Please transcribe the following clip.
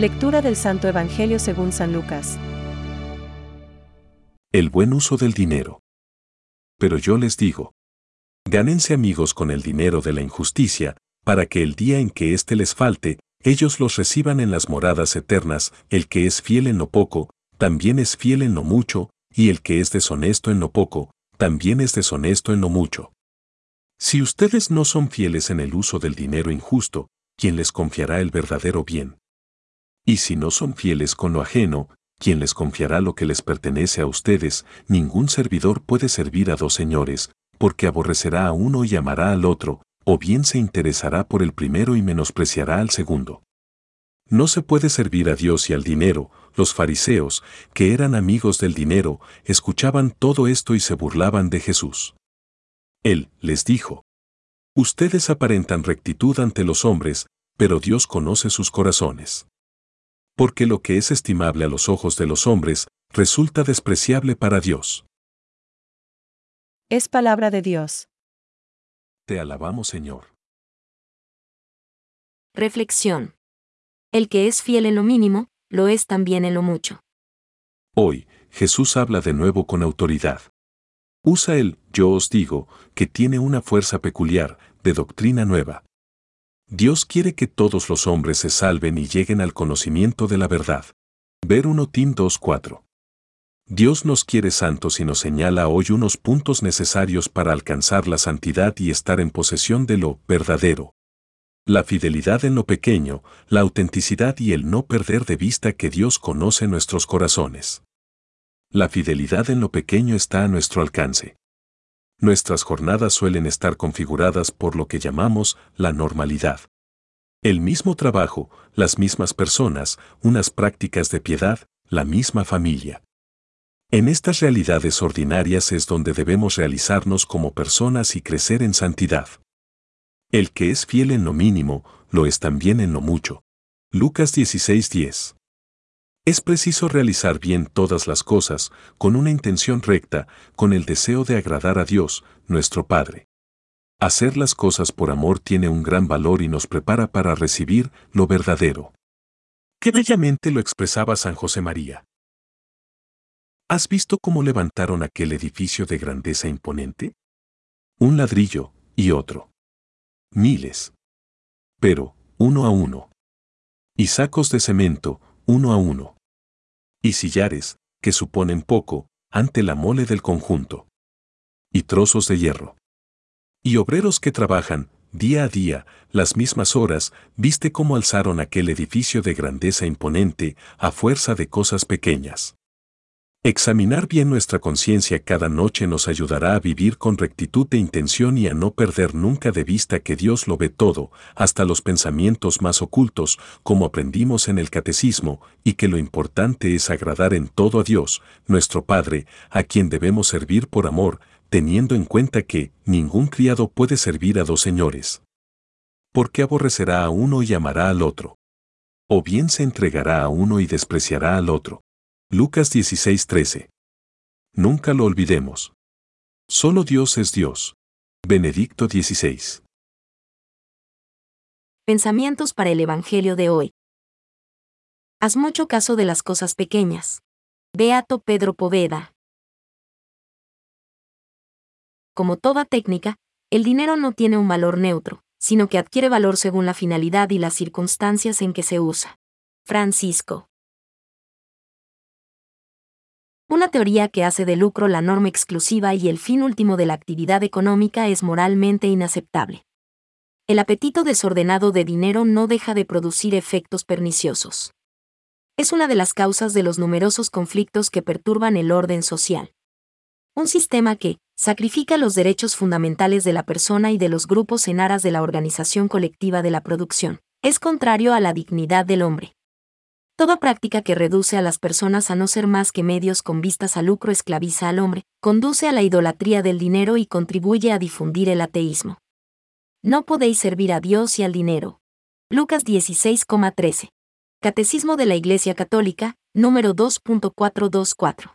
Lectura del Santo Evangelio según San Lucas. El buen uso del dinero. Pero yo les digo, gánense amigos con el dinero de la injusticia, para que el día en que éste les falte, ellos los reciban en las moradas eternas, el que es fiel en lo poco, también es fiel en lo mucho, y el que es deshonesto en lo poco, también es deshonesto en lo mucho. Si ustedes no son fieles en el uso del dinero injusto, ¿quién les confiará el verdadero bien? Y si no son fieles con lo ajeno, ¿quién les confiará lo que les pertenece a ustedes? Ningún servidor puede servir a dos señores, porque aborrecerá a uno y amará al otro, o bien se interesará por el primero y menospreciará al segundo. No se puede servir a Dios y al dinero. Los fariseos, que eran amigos del dinero, escuchaban todo esto y se burlaban de Jesús. Él les dijo, Ustedes aparentan rectitud ante los hombres, pero Dios conoce sus corazones. Porque lo que es estimable a los ojos de los hombres, resulta despreciable para Dios. Es palabra de Dios. Te alabamos, Señor. Reflexión. El que es fiel en lo mínimo, lo es también en lo mucho. Hoy, Jesús habla de nuevo con autoridad. Usa el yo os digo, que tiene una fuerza peculiar, de doctrina nueva. Dios quiere que todos los hombres se salven y lleguen al conocimiento de la verdad. Ver 1 Tim 2.4. Dios nos quiere santos y nos señala hoy unos puntos necesarios para alcanzar la santidad y estar en posesión de lo verdadero. La fidelidad en lo pequeño, la autenticidad y el no perder de vista que Dios conoce nuestros corazones. La fidelidad en lo pequeño está a nuestro alcance. Nuestras jornadas suelen estar configuradas por lo que llamamos la normalidad. El mismo trabajo, las mismas personas, unas prácticas de piedad, la misma familia. En estas realidades ordinarias es donde debemos realizarnos como personas y crecer en santidad. El que es fiel en lo mínimo, lo es también en lo mucho. Lucas 16:10. Es preciso realizar bien todas las cosas, con una intención recta, con el deseo de agradar a Dios, nuestro Padre. Hacer las cosas por amor tiene un gran valor y nos prepara para recibir lo verdadero. Qué bellamente lo expresaba San José María. ¿Has visto cómo levantaron aquel edificio de grandeza imponente? Un ladrillo y otro. Miles. Pero, uno a uno. Y sacos de cemento, uno a uno. Y sillares, que suponen poco, ante la mole del conjunto. Y trozos de hierro. Y obreros que trabajan, día a día, las mismas horas, viste cómo alzaron aquel edificio de grandeza imponente, a fuerza de cosas pequeñas. Examinar bien nuestra conciencia cada noche nos ayudará a vivir con rectitud de intención y a no perder nunca de vista que Dios lo ve todo, hasta los pensamientos más ocultos, como aprendimos en el catecismo, y que lo importante es agradar en todo a Dios, nuestro Padre, a quien debemos servir por amor, teniendo en cuenta que ningún criado puede servir a dos señores. Porque aborrecerá a uno y amará al otro. O bien se entregará a uno y despreciará al otro. Lucas 16:13. Nunca lo olvidemos. Solo Dios es Dios. Benedicto 16. Pensamientos para el Evangelio de hoy. Haz mucho caso de las cosas pequeñas. Beato Pedro Poveda. Como toda técnica, el dinero no tiene un valor neutro, sino que adquiere valor según la finalidad y las circunstancias en que se usa. Francisco. Una teoría que hace de lucro la norma exclusiva y el fin último de la actividad económica es moralmente inaceptable. El apetito desordenado de dinero no deja de producir efectos perniciosos. Es una de las causas de los numerosos conflictos que perturban el orden social. Un sistema que sacrifica los derechos fundamentales de la persona y de los grupos en aras de la organización colectiva de la producción, es contrario a la dignidad del hombre. Toda práctica que reduce a las personas a no ser más que medios con vistas al lucro esclaviza al hombre, conduce a la idolatría del dinero y contribuye a difundir el ateísmo. No podéis servir a Dios y al dinero. Lucas 16,13. Catecismo de la Iglesia Católica, número 2.424.